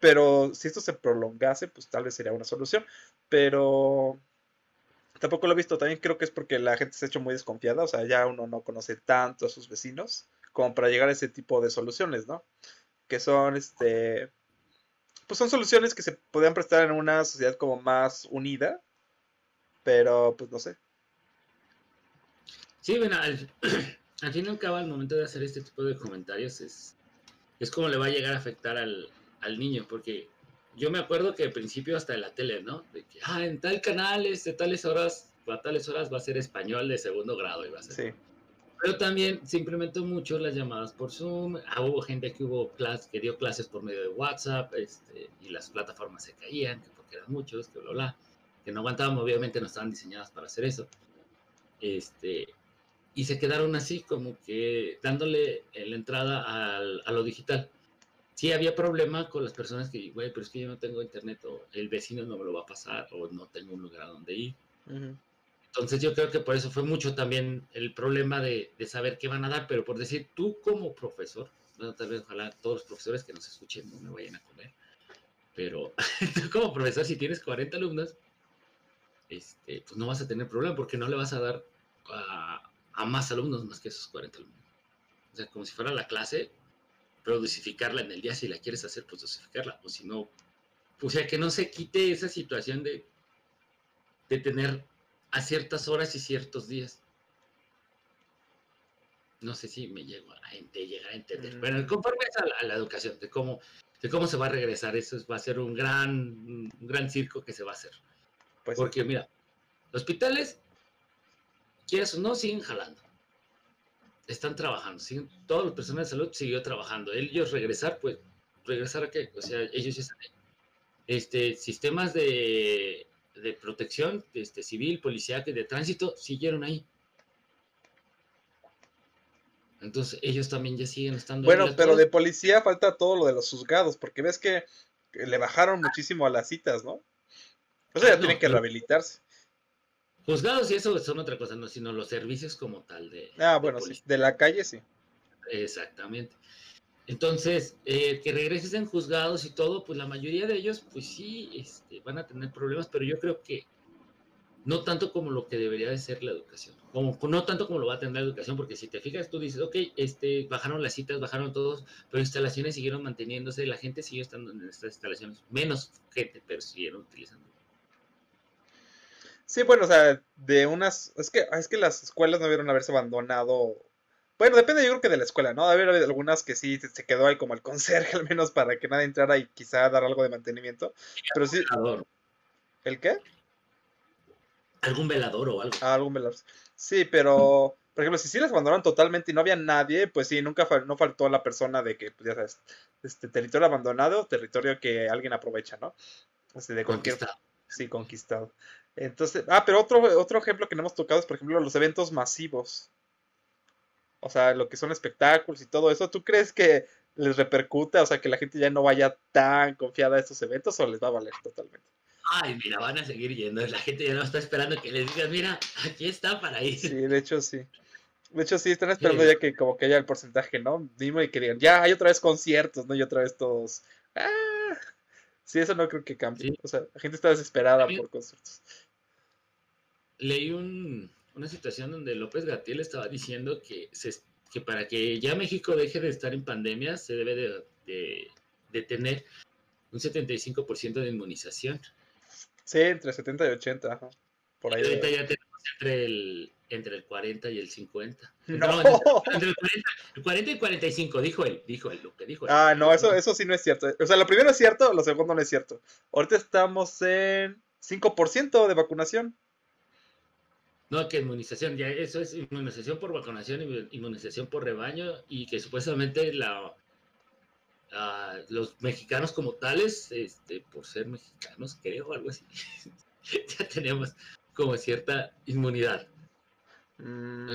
pero si esto se prolongase, pues tal vez sería una solución. Pero tampoco lo he visto. También creo que es porque la gente se ha hecho muy desconfiada. O sea, ya uno no conoce tanto a sus vecinos como para llegar a ese tipo de soluciones, ¿no? Que son, este, pues son soluciones que se podrían prestar en una sociedad como más unida. Pero, pues no sé. Sí, bueno, al, fin y al cabo, al momento de hacer este tipo de comentarios, es, es como le va a llegar a afectar al, al niño, porque yo me acuerdo que al principio hasta en la tele, ¿no? De que, ah, en tal canal, de este, tales horas, a tales horas va a ser español de segundo grado va a ser. Sí. Pero también se implementó mucho las llamadas por Zoom. Ah, hubo gente que hubo que dio clases por medio de WhatsApp, este, y las plataformas se caían, porque eran muchos, que bla, bla, que no aguantaban, obviamente no estaban diseñadas para hacer eso. Este, y se quedaron así, como que dándole la entrada al, a lo digital sí había problema con las personas que, güey, pero es que yo no tengo internet o el vecino no me lo va a pasar o no tengo un lugar a donde ir. Entonces yo creo que por eso fue mucho también el problema de, de, saber qué van a dar, pero por decir, tú como profesor, bueno, tal vez ojalá todos los profesores que nos escuchen no me vayan a comer, pero tú como profesor, si tienes 40 alumnos, este, pues no vas a tener problema porque no le vas a dar a, a más alumnos más que esos 40 alumnos. O sea, como si fuera la clase, pero dosificarla en el día, si la quieres hacer, pues dosificarla, o si no, o sea, que no se quite esa situación de, de tener a ciertas horas y ciertos días. no sé si me llego a, llegar a entender. Bueno, conforme a la, educación, de cómo, de cómo se va a regresar, eso va a ser un gran, un gran circo que se va a hacer. Pues Porque mira, los hospitales, quieras o no, siguen jalando. Están trabajando, siguen, todo el personal de salud siguió trabajando. Ellos regresar, pues, regresar a qué? O sea, ellos ya están Este, sistemas de, de protección este, civil, policial, de tránsito, siguieron ahí. Entonces ellos también ya siguen estando. Bueno, pero de policía falta todo lo de los juzgados, porque ves que le bajaron muchísimo a las citas, ¿no? O sea, ya tienen que rehabilitarse. Juzgados y eso son otra cosa, no, sino los servicios como tal de. Ah, bueno, sí, de la calle sí. Exactamente. Entonces, eh, que regreses en juzgados y todo, pues la mayoría de ellos, pues sí, este, van a tener problemas, pero yo creo que no tanto como lo que debería de ser la educación, como, no tanto como lo va a tener la educación, porque si te fijas, tú dices, ok, este, bajaron las citas, bajaron todos, pero instalaciones siguieron manteniéndose, la gente sigue estando en estas instalaciones, menos gente, pero siguieron utilizando. Sí, bueno, o sea, de unas, es que, es que las escuelas no debieron haberse abandonado. Bueno, depende yo creo que de la escuela, ¿no? Debe haber algunas que sí se quedó ahí como el conserje al menos para que nadie entrara y quizá dar algo de mantenimiento. Pero sí. ¿El qué? algún velador o algo. Ah, algún velador. Sí, pero, por ejemplo, si sí las abandonaron totalmente y no había nadie, pues sí, nunca no faltó la persona de que, pues ya sabes, este territorio abandonado, territorio que alguien aprovecha, ¿no? Este, de cualquier... Conquistado. Sí, conquistado. Entonces, ah, pero otro, otro ejemplo que no hemos tocado es, por ejemplo, los eventos masivos. O sea, lo que son espectáculos y todo eso. ¿Tú crees que les repercuta? O sea, que la gente ya no vaya tan confiada a estos eventos o les va a valer totalmente? ay, mira, van a seguir yendo. La gente ya no está esperando que les digas, mira, aquí está para ir. Sí, de hecho sí. De hecho sí, están esperando ya que como que haya el porcentaje, ¿no? Dime y que digan, ya, hay otra vez conciertos, ¿no? Y otra vez todos. Ah. Sí, eso no creo que cambie. O sea, la gente está desesperada por conciertos. Leí una situación donde López Gatiel estaba diciendo que, se, que para que ya México deje de estar en pandemia se debe de, de tener un 75% de inmunización. Sí, entre 70 y 80, ajá. Por ahí. ahorita ya tenemos entre el, entre el 40 y el 50. No. entre el 40, el 40, y 45, dijo él, dijo él, lo que dijo él. Ah, no, eso, eso sí no es cierto. O sea, lo primero es cierto, lo segundo no es cierto. Ahorita estamos en 5% de vacunación. No, que inmunización, ya eso es inmunización por vacunación, inmunización por rebaño y que supuestamente la, los mexicanos como tales, este, por ser mexicanos, creo, algo así, ya tenemos como cierta inmunidad. Mm.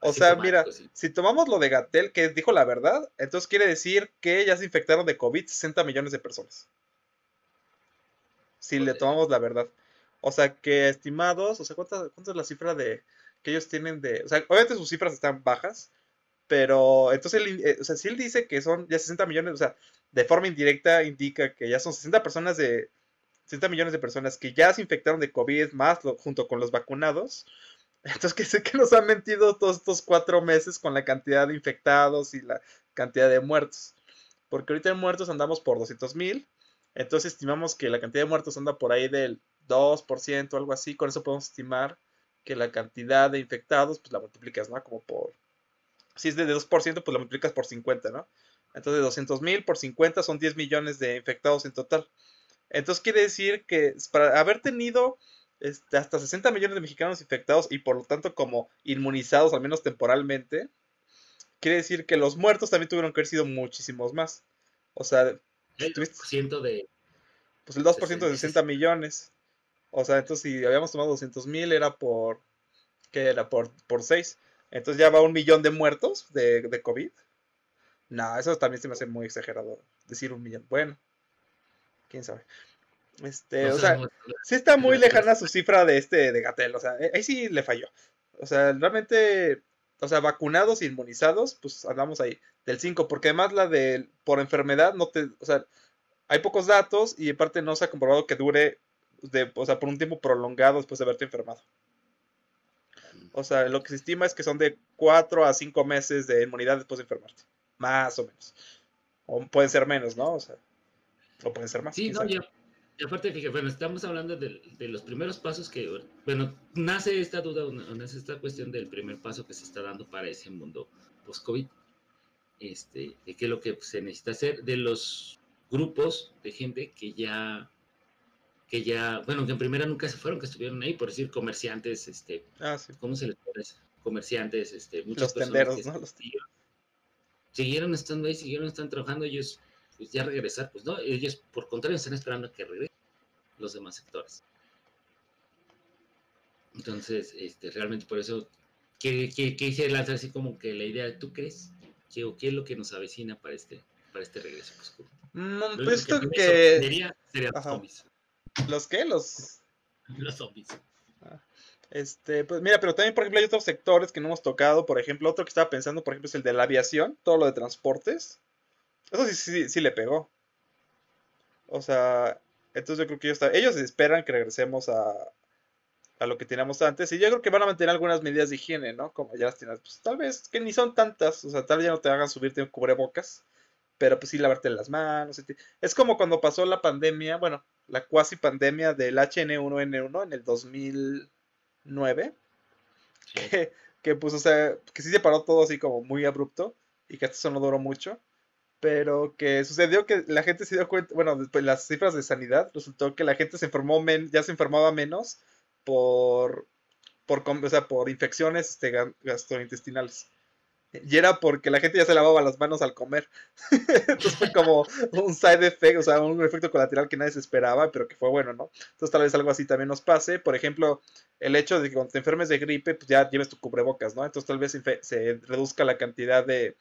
o sea, mira, si tomamos lo de Gatel, que dijo la verdad, entonces quiere decir que ya se infectaron de COVID 60 millones de personas. Si le tomamos la verdad. O sea, que estimados, o sea, ¿cuánta, ¿cuánta es la cifra de que ellos tienen de... O sea, obviamente sus cifras están bajas, pero entonces, eh, o sea, si él dice que son ya 60 millones, o sea, de forma indirecta indica que ya son 60 personas de 60 millones de personas que ya se infectaron de COVID más junto con los vacunados. Entonces, que sé que nos han mentido todos estos cuatro meses con la cantidad de infectados y la cantidad de muertos. Porque ahorita en muertos andamos por 200 mil. Entonces estimamos que la cantidad de muertos anda por ahí del 2%, algo así. Con eso podemos estimar que la cantidad de infectados, pues la multiplicas, ¿no? Como por si es de 2%, pues lo multiplicas por 50, ¿no? Entonces 200 mil por 50 son 10 millones de infectados en total. Entonces quiere decir que para haber tenido este, hasta 60 millones de mexicanos infectados y por lo tanto como inmunizados, al menos temporalmente, quiere decir que los muertos también tuvieron que haber sido muchísimos más. O sea, el de... Pues el 2% de 60 millones. O sea, entonces si habíamos tomado 200 mil era por... ¿Qué era? Por, por 6. Entonces ya va un millón de muertos de, de COVID. No, eso también se me hace muy exagerado. Decir un millón. Bueno, quién sabe. Este, o sea, sí está muy lejana su cifra de este de Gatel. O sea, eh, ahí sí le falló. O sea, realmente, o sea, vacunados e inmunizados, pues andamos ahí del 5, porque además la de por enfermedad no te, o sea, hay pocos datos y aparte no se ha comprobado que dure de, o sea, por un tiempo prolongado después de haberte enfermado. O sea, lo que se estima es que son de 4 a 5 meses de inmunidad después de enfermarte. Más o menos. O pueden ser menos, ¿no? O sea, o pueden ser más. Sí, no, yo, Y aparte, fíjate, bueno, estamos hablando de, los primeros pasos que, bueno, nace esta duda, nace esta cuestión del primer paso que se está dando para ese mundo post-COVID. Este, de qué es lo que se necesita hacer, de los grupos de gente que ya, que ya, bueno, que en primera nunca se fueron, que estuvieron ahí, por decir, comerciantes, este, ah, sí. ¿cómo se les parece? Comerciantes, este, muchas los tenderos, ¿no? Los siguieron estando ahí, siguieron estando trabajando, ellos pues ya regresar, pues no, ellos por contrario están esperando a que regresen los demás sectores. Entonces, este, realmente por eso que, que, quise lanzar así como que la idea, ¿tú crees? ¿Qué, ¿Qué es lo que nos avecina para este, para este regreso? Pues, no, pues esto que... Sería, sería los zombies. ¿Los qué? Los... Los zombies. Ah, este, pues mira, pero también, por ejemplo, hay otros sectores que no hemos tocado. Por ejemplo, otro que estaba pensando, por ejemplo, es el de la aviación, todo lo de transportes. Eso sí, sí, sí le pegó. O sea, entonces yo creo que ellos, ellos esperan que regresemos a, a lo que teníamos antes. Y yo creo que van a mantener algunas medidas de higiene, ¿no? Como ya las tienes. Pues tal vez que ni son tantas. O sea, tal vez ya no te hagan subirte un cubrebocas. Pero pues sí lavarte las manos. Es como cuando pasó la pandemia, bueno, la cuasi pandemia del HN1N1 en el 2009. Que, que pues, o sea, que sí se paró todo así como muy abrupto. Y que eso no duró mucho pero que sucedió que la gente se dio cuenta, bueno, después las cifras de sanidad, resultó que la gente se enfermó, ya se enfermaba menos por, por, o sea, por infecciones este, gastrointestinales. Y era porque la gente ya se lavaba las manos al comer. Entonces fue como un side effect, o sea, un efecto colateral que nadie se esperaba, pero que fue bueno, ¿no? Entonces tal vez algo así también nos pase. Por ejemplo, el hecho de que cuando te enfermes de gripe, pues ya lleves tu cubrebocas, ¿no? Entonces tal vez se reduzca la cantidad de,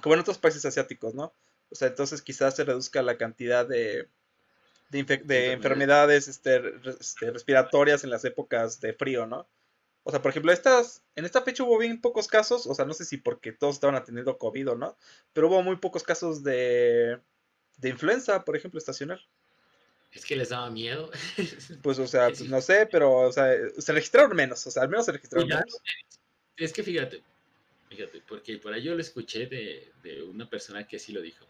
como en otros países asiáticos, ¿no? O sea, entonces quizás se reduzca la cantidad de, de, enfermedades este, este, respiratorias en las épocas de frío, ¿no? O sea, por ejemplo, estas, en esta fecha hubo bien pocos casos, o sea, no sé si porque todos estaban atendiendo COVID o no, pero hubo muy pocos casos de, de influenza, por ejemplo, estacional. Es que les daba miedo. Pues, o sea, pues, no sé, pero, o sea, se registraron menos, o sea, al menos se registraron menos. Es que fíjate, Fíjate, porque por ahí yo lo escuché de, de una persona que así lo dijo.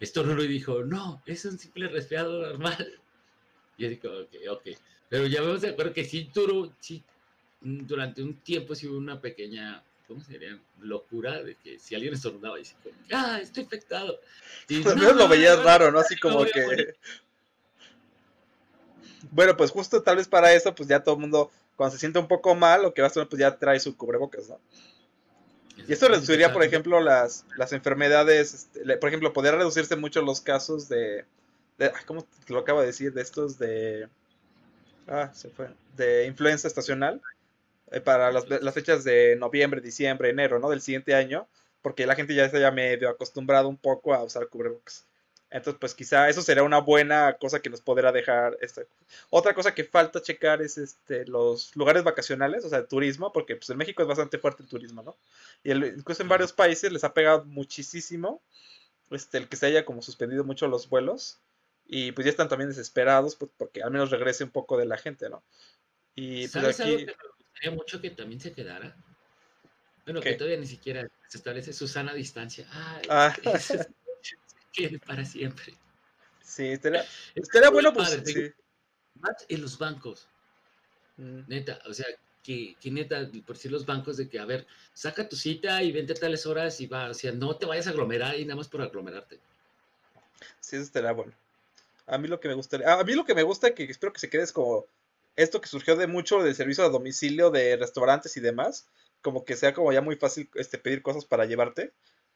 Esto no lo dijo, no, es un simple resfriado normal. Yo digo, ok, ok. Pero ya vemos de acuerdo que sí duró, sí, durante un tiempo sí hubo una pequeña, ¿cómo sería? Locura de que si alguien estornudaba y como, ah, estoy infectado. Y pues no, lo veías raro, ¿no? Así como que... Bueno, pues justo tal vez para eso, pues ya todo el mundo, cuando se siente un poco mal, lo que va a hacer, pues ya trae su cubrebocas, ¿no? Y esto reduciría, por ejemplo, las, las enfermedades, este, por ejemplo, podría reducirse mucho los casos de, ¿cómo lo acabo de decir? De estos de, ah, se fue, de influenza estacional, para las, las, fechas de noviembre, diciembre, enero, ¿no? Del siguiente año, porque la gente ya está ya medio acostumbrado un poco a usar cubrebocas. Entonces, pues quizá eso sería una buena cosa que nos podrá dejar. Este. Otra cosa que falta checar es este, los lugares vacacionales, o sea, el turismo, porque pues, en México es bastante fuerte el turismo, ¿no? Y incluso en varios países les ha pegado muchísimo este, el que se haya como suspendido mucho los vuelos. Y pues ya están también desesperados pues, porque al menos regrese un poco de la gente, ¿no? Y pues aquí... algo que me gustaría mucho que también se quedara? Bueno, que todavía ni siquiera se establece su sana distancia. ah. para siempre. Sí, estaría, estaría bueno, pues. en los bancos. Mm. Neta, o sea, que, que, neta, por si los bancos de que, a ver, saca tu cita y vente a tales horas y va, o sea, no te vayas a aglomerar y nada más por aglomerarte. Sí, eso estaría bueno. A mí lo que me gustaría, a mí lo que me gusta, que espero que se quede es como esto que surgió de mucho del servicio a domicilio de restaurantes y demás, como que sea como ya muy fácil este, pedir cosas para llevarte.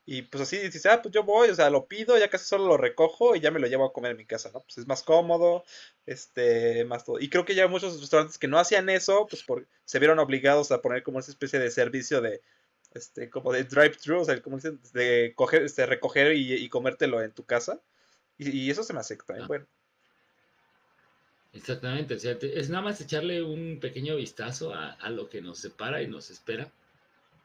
Y pues así dices, ah, pues yo voy, o sea, lo pido, ya casi solo lo recojo y ya me lo llevo a comer en mi casa, ¿no? Pues es más cómodo, este, más todo. Y creo que ya muchos restaurantes que no hacían eso, pues por, se vieron obligados a poner como esa especie de servicio de, este, como de drive-thru, o sea, como dicen, de coger, este, recoger y, comértelo en tu casa. Y, eso se me acepta, ¿eh? bueno. Exactamente, o sea, es nada más echarle un pequeño vistazo a, a lo que nos separa y nos espera.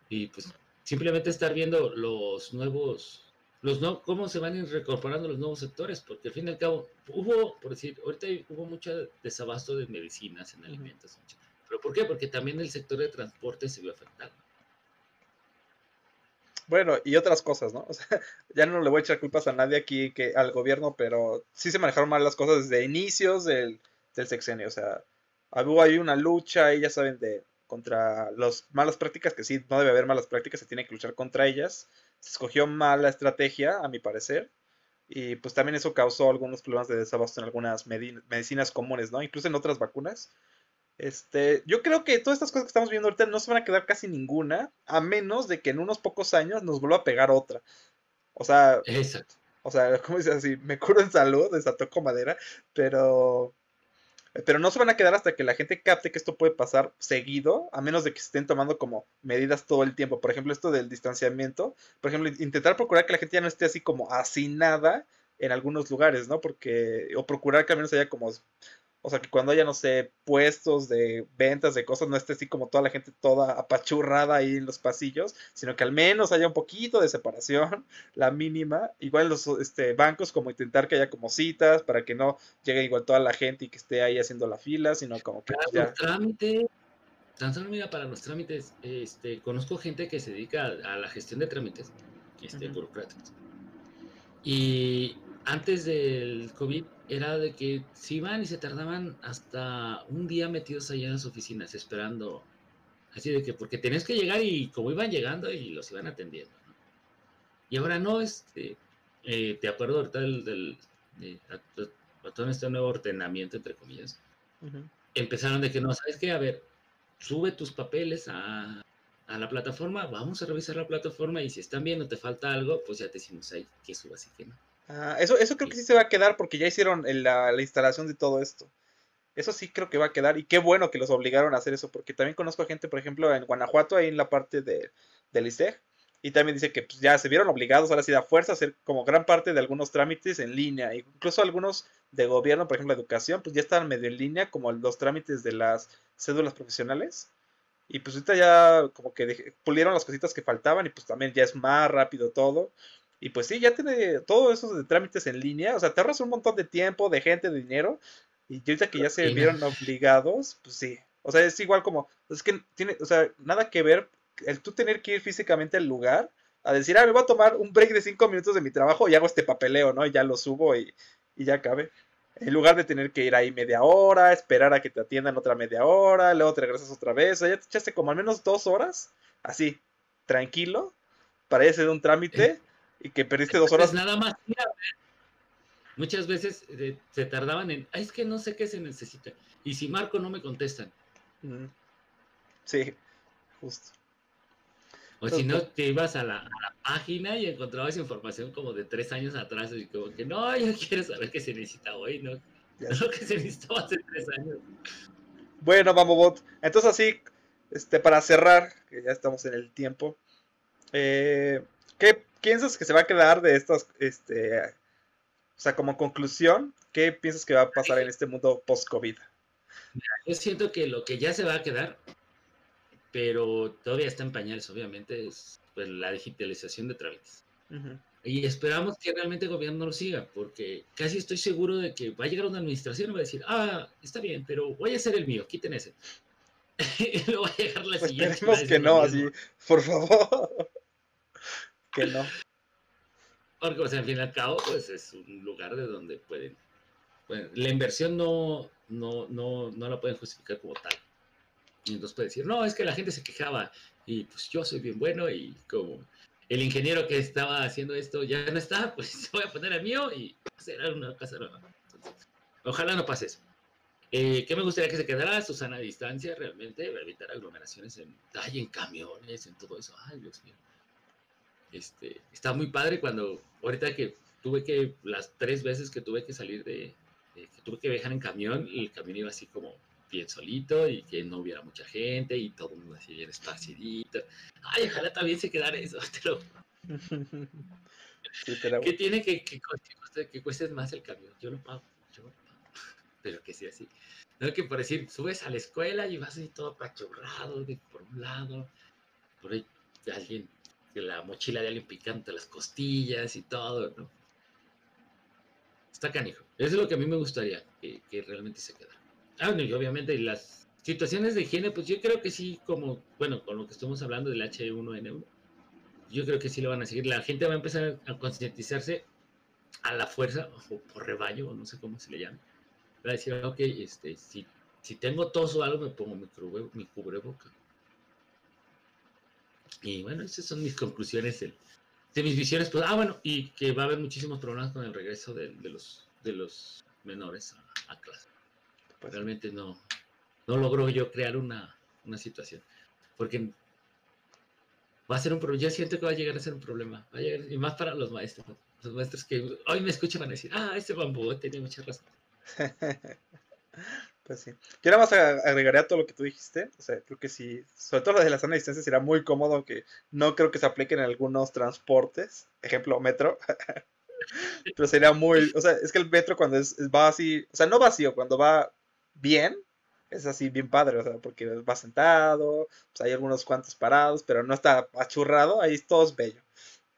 Y pues simplemente estar viendo los nuevos, los no, cómo se van reincorporando los nuevos sectores, porque al fin y al cabo hubo, por decir, ahorita hubo mucho desabasto de medicinas en alimentos. ¿Pero por qué? Porque también el sector de transporte se vio afectado. Bueno, y otras cosas, ¿no? O sea, ya no le voy a echar culpas a nadie aquí que al gobierno, pero sí se manejaron mal las cosas desde inicios del, del sexenio. O sea, hubo ahí una lucha y ya saben de contra las malas prácticas, que sí, no debe haber malas prácticas, se tiene que luchar contra ellas. Se escogió mala estrategia, a mi parecer, y pues también eso causó algunos problemas de desabasto en algunas medicinas comunes, ¿no? Incluso en otras vacunas. Este, yo creo que todas estas cosas que estamos viendo ahorita no se van a quedar casi ninguna, a menos de que en unos pocos años nos vuelva a pegar otra. O sea, Exacto. O sea, como dices así, me curo en salud, toco madera, pero pero no se van a quedar hasta que la gente capte que esto puede pasar seguido, a menos de que se estén tomando como medidas todo el tiempo. Por ejemplo, esto del distanciamiento. Por ejemplo, intentar procurar que la gente ya no esté así como hacinada en algunos lugares, ¿no? Porque, o procurar que al menos haya como o sea, que cuando haya, no sé, puestos de ventas de cosas, no esté así como toda la gente toda apachurrada ahí en los pasillos, sino que al menos haya un poquito de separación, la mínima. Igual los este, bancos, como intentar que haya como citas para que no llegue igual toda la gente y que esté ahí haciendo la fila, sino como que. Para los trámites, tan solo mira, para los trámites, este, conozco gente que se dedica a, la gestión de trámites este, burocráticos. Y antes del COVID era de que se iban y se tardaban hasta un día metidos allá en las oficinas esperando. Así de que, porque tenías que llegar y como iban llegando y los iban atendiendo. Y ahora no, este, eh, te acuerdo ahorita del, del de, todo este nuevo ordenamiento, entre comillas. Empezaron de que no, ¿sabes qué? A ver, sube tus papeles a, a la plataforma, vamos a revisar la plataforma y si están bien o te falta algo, pues ya te decimos ahí que subas y que no. Ah, eso, eso creo que sí se va a quedar porque ya hicieron la, instalación de todo esto. Eso sí creo que va a quedar y qué bueno que los obligaron a hacer eso porque también conozco a gente, por ejemplo, en Guanajuato, ahí en la parte de, del ISEG, y también dice que pues, ya se vieron obligados ahora sí a fuerza a hacer como gran parte de algunos trámites en línea, incluso algunos de gobierno, por ejemplo, educación, pues ya están medio en línea, como los trámites de las cédulas profesionales. Y pues ahorita ya como que pulieron las cositas que faltaban y pues también ya es más rápido todo. Y pues sí, ya tiene todos esos de trámites en línea. O sea, te ahorras un montón de tiempo, de gente, de dinero. Y ahorita que ya se vieron obligados, pues sí. O sea, es igual como, es que tiene, o sea, nada que ver el tú tener que ir físicamente al lugar a decir, ah, me voy a tomar un break de cinco minutos de mi trabajo y hago este papeleo, ¿no? Y ya lo subo y, y ya acabe. En lugar de tener que ir ahí media hora, esperar a que te atiendan otra media hora, luego te regresas otra vez. O sea, ya te echaste como al menos dos horas, así, tranquilo, para ir a hacer un trámite y que perdiste dos horas. nada más. Muchas veces eh, se tardaban en, es que no sé qué se necesita. Y si Marco no me contestan. Sí, justo. O si no, te ibas a la, página y encontrabas información como de tres años atrás y como que no, yo quiero saber qué se necesita hoy, ¿no? lo que se necesitaba hace tres años. Bueno, vamos, bot. Entonces así, este, para cerrar, que ya estamos en el tiempo, eh, ¿qué piensas que se va a quedar de estas, este, o sea, como conclusión, qué piensas que va a pasar en este mundo post-COVID? Yo siento que lo que ya se va a quedar, pero todavía está en pañales, obviamente, es pues, la digitalización de trámites. Y esperamos que realmente el gobierno lo siga, porque casi estoy seguro de que va a llegar una administración y va a decir, ah, está bien, pero voy a hacer el mío, quiten ese. luego va a llegar la pues siguiente. Esperemos que no, así, por favor que no. Porque, sea, al fin y al cabo, pues es un lugar de donde pueden. la inversión no, no, no, no la pueden justificar como tal. Y entonces puede decir, no, es que la gente se quejaba y pues yo soy bien bueno y como el ingeniero que estaba haciendo esto ya no está, pues voy a poner el mío y será una casa nueva. ojalá no pase eso. Eh, ¿Qué me gustaría que se quedara? Susana a distancia, realmente, evitar aglomeraciones en, ay, en camiones, en todo eso. Ay, Dios mío. Este, está muy padre cuando, ahorita que tuve que, las tres veces que tuve que salir de, que tuve que viajar en camión, el camión iba así como bien solito y que no hubiera mucha gente y todo el mundo así bien esparcidito. Ay, ojalá también se quedara eso, te lo... que tiene que, que, que, cueste más el camión? Yo lo pago, yo lo pago. Pero que sea así. No que por decir, subes a la escuela y vas así todo apachurrado de por un lado, por ahí alguien la mochila de alguien picante, las costillas y todo, ¿no? Está canijo. Eso es lo que a mí me gustaría, que, realmente se quedara. Ah, y obviamente las situaciones de higiene, pues yo creo que sí, como, bueno, con lo que estamos hablando del H1N1, yo creo que sí lo van a seguir. La gente va a empezar a concientizarse a la fuerza, o por rebaño, o no sé cómo se le llama. Va a decir, ok, este, si, si tengo tos o algo, me pongo mi, cubre, mi cubreboca. Y bueno, esas son mis conclusiones de, mis visiones. Pues, ah, bueno, y que va a haber muchísimos problemas con el regreso de, los, de los menores a, clase. Pues Realmente no, no logro yo crear una, una situación. Porque va a ser un problema. Yo siento que va a llegar a ser un problema. y más para los maestros. Los maestros que hoy me escuchan van a decir, ah, ese bambú tenía mucha razón. pues sí. Yo nada más agregaría todo lo que tú dijiste. O sea, creo que sí, sobre todo lo de la sana distancia será muy cómodo, que no creo que se aplique en algunos transportes. Ejemplo, metro. Pero sería muy, o sea, es que el metro cuando es, va así, o sea, no vacío, cuando va bien, es así bien padre, o sea, porque va sentado, pues hay algunos cuantos parados, pero no está achurrado, ahí todo es bello.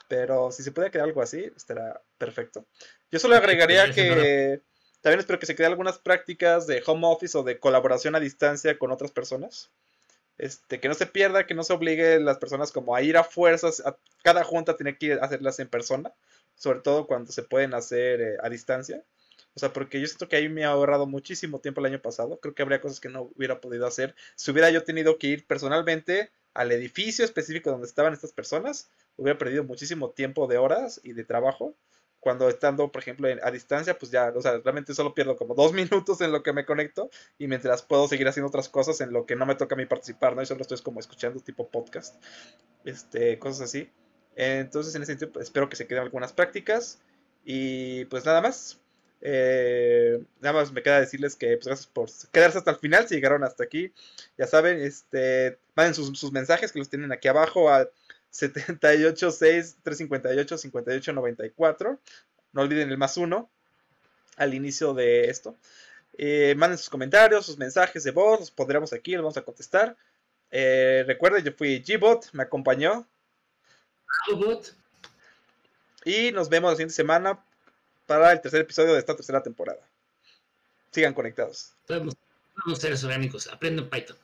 Pero si se puede crear algo así, estará perfecto. Yo solo agregaría que también espero que se creen algunas prácticas de home office o de colaboración a distancia con otras personas. Este, que no se pierda, que no se obligue las personas como a ir a fuerzas, a cada junta tiene que hacerlas en persona, sobre todo cuando se pueden hacer eh, a distancia. O sea, porque yo siento que ahí me ha ahorrado muchísimo tiempo el año pasado. Creo que habría cosas que no hubiera podido hacer. Si hubiera yo tenido que ir personalmente al edificio específico donde estaban estas personas, hubiera perdido muchísimo tiempo de horas y de trabajo. Cuando estando, por ejemplo, a distancia, pues ya, o sea, realmente solo pierdo como dos minutos en lo que me conecto y mientras puedo seguir haciendo otras cosas en lo que no me toca a mí participar, ¿no? Y solo estoy como escuchando tipo podcast, este, cosas así. Entonces, en ese sentido, pues, espero que se queden algunas prácticas y pues nada más. Eh, nada más me queda decirles que pues, gracias por quedarse hasta el final, si llegaron hasta aquí. Ya saben, este, manden sus, mensajes que los tienen aquí abajo 786-358-5894. No olviden el más uno al inicio de esto. Eh, manden sus comentarios, sus mensajes de voz, los pondremos aquí, los vamos a contestar. Eh, recuerden, yo fui Gbot, me acompañó. Y nos vemos la siguiente semana para el tercer episodio de esta tercera temporada. Sigan conectados. Somos seres orgánicos, aprendan Python.